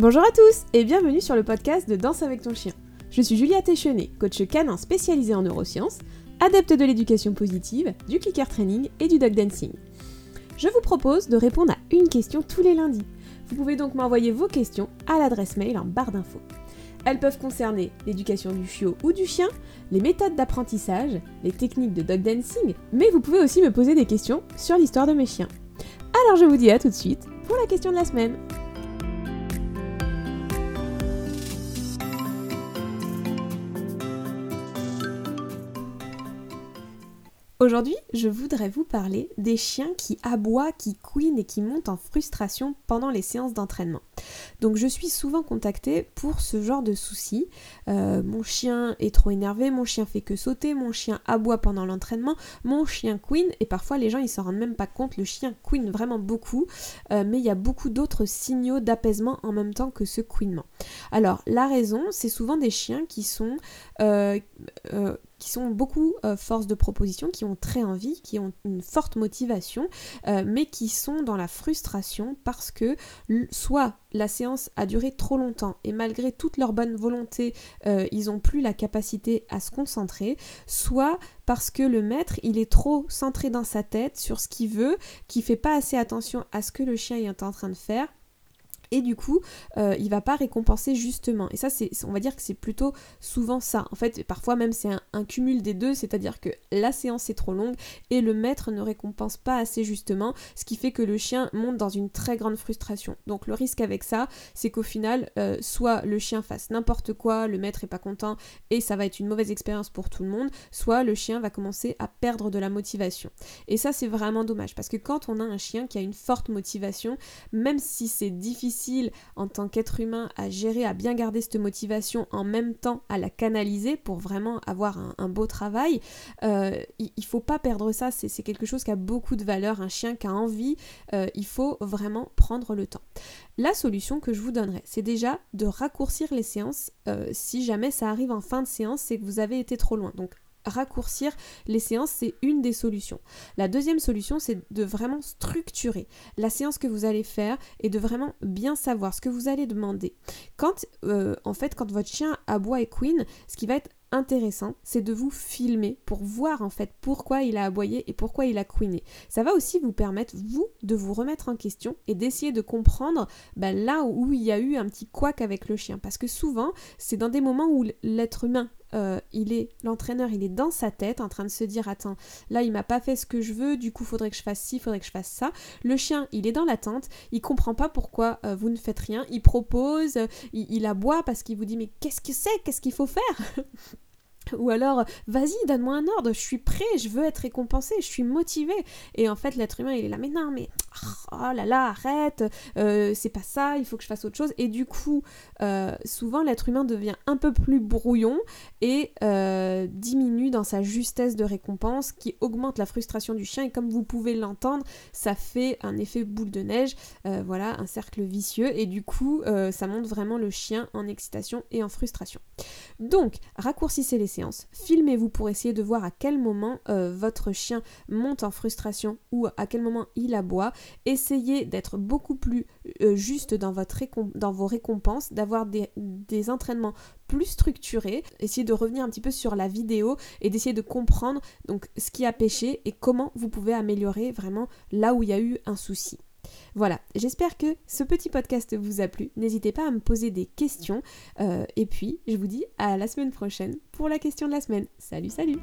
Bonjour à tous et bienvenue sur le podcast de Danse avec ton chien. Je suis Julia Téchenet, coach canin spécialisée en neurosciences, adepte de l'éducation positive, du clicker training et du dog dancing. Je vous propose de répondre à une question tous les lundis. Vous pouvez donc m'envoyer vos questions à l'adresse mail en barre d'infos. Elles peuvent concerner l'éducation du chiot ou du chien, les méthodes d'apprentissage, les techniques de dog dancing, mais vous pouvez aussi me poser des questions sur l'histoire de mes chiens. Alors je vous dis à tout de suite pour la question de la semaine. Aujourd'hui, je voudrais vous parler des chiens qui aboient, qui couinent et qui montent en frustration pendant les séances d'entraînement. Donc je suis souvent contactée pour ce genre de soucis. Euh, mon chien est trop énervé, mon chien fait que sauter, mon chien aboie pendant l'entraînement, mon chien couine et parfois les gens ils s'en rendent même pas compte, le chien couine vraiment beaucoup, euh, mais il y a beaucoup d'autres signaux d'apaisement en même temps que ce couinement. Alors la raison, c'est souvent des chiens qui sont euh, qui sont beaucoup euh, force de proposition, qui ont très envie, qui ont une forte motivation, euh, mais qui sont dans la frustration parce que soit la séance a duré trop longtemps et malgré toute leur bonne volonté, euh, ils n'ont plus la capacité à se concentrer, soit parce que le maître, il est trop centré dans sa tête sur ce qu'il veut, qui fait pas assez attention à ce que le chien est en train de faire et du coup euh, il va pas récompenser justement. Et ça c'est on va dire que c'est plutôt souvent ça. En fait parfois même c'est un, cumul des deux. C'est à dire que la séance est trop longue et le maître ne récompense pas assez justement ce qui fait que le chien monte dans une très grande frustration. Donc le risque avec ça c'est qu'au final euh, soit le chien fasse n'importe quoi le maître est pas content et ça va être une mauvaise expérience pour tout le monde soit le chien va commencer à perdre de la motivation. Et ça c'est vraiment dommage parce que quand on a un chien qui a une forte motivation même si c'est difficile en tant qu'être humain à gérer, à bien garder cette motivation, en même temps à la canaliser pour vraiment avoir un, beau travail. Euh, il, faut pas perdre ça, c'est quelque chose qui a beaucoup de valeur. Un chien qui a envie, euh, il faut vraiment prendre le temps. La solution que je vous donnerai, c'est déjà de raccourcir les séances. Euh, si jamais ça arrive en fin de séance, c'est que vous avez été trop loin. Raccourcir les séances, c'est une des solutions. La deuxième solution, c'est de vraiment structurer la séance que vous allez faire et de vraiment bien savoir ce que vous allez demander. Quand, euh, en fait, quand votre chien aboie et queen, ce qui va être intéressant, c'est de vous filmer pour voir en fait pourquoi il a aboyé et pourquoi il a couiné. Ça va aussi vous permettre, vous, de vous remettre en question et d'essayer de comprendre bah, là où il y a eu un petit couac avec le chien. Parce que souvent, c'est dans des moments où l'être humain euh, il est l'entraîneur, il est dans sa tête en train de se dire attends, là il m'a pas fait ce que je veux, du coup faudrait que je fasse ci, faudrait que je fasse ça. Le chien, il est dans l'attente, il comprend pas pourquoi euh, vous ne faites rien, il propose, il, il aboie parce qu'il vous dit mais qu'est-ce que c'est, qu'est-ce qu'il faut faire? Ou alors, vas-y, donne-moi un ordre, je suis prêt, je veux être récompensé, je suis motivé. Et en fait, l'être humain, il est là, mais non, mais oh là là, arrête, euh, c'est pas ça, il faut que je fasse autre chose. Et du coup, euh, souvent, l'être humain devient un peu plus brouillon et euh, diminue dans sa justesse de récompense qui augmente la frustration du chien. Et comme vous pouvez l'entendre, ça fait un effet boule de neige, voilà, un cercle vicieux. Et du coup, ça monte vraiment le chien en excitation et en frustration. Donc, raccourcissez les séances, filmez-vous pour essayer de voir à quel moment votre chien monte en frustration ou à quel moment il aboie. Essayez d'être beaucoup plus euh, juste dans, vos récompenses, d'avoir des, des entraînements plus structurés, essayez de revenir un petit peu sur la vidéo et d'essayer de comprendre donc ce qui a pêché et comment vous pouvez améliorer vraiment là où il y a eu un souci. Voilà, j'espère que ce petit podcast vous a plu. N'hésitez pas à me poser des questions. Euh, et puis, je vous dis à la semaine prochaine pour la question de la semaine. Salut, salut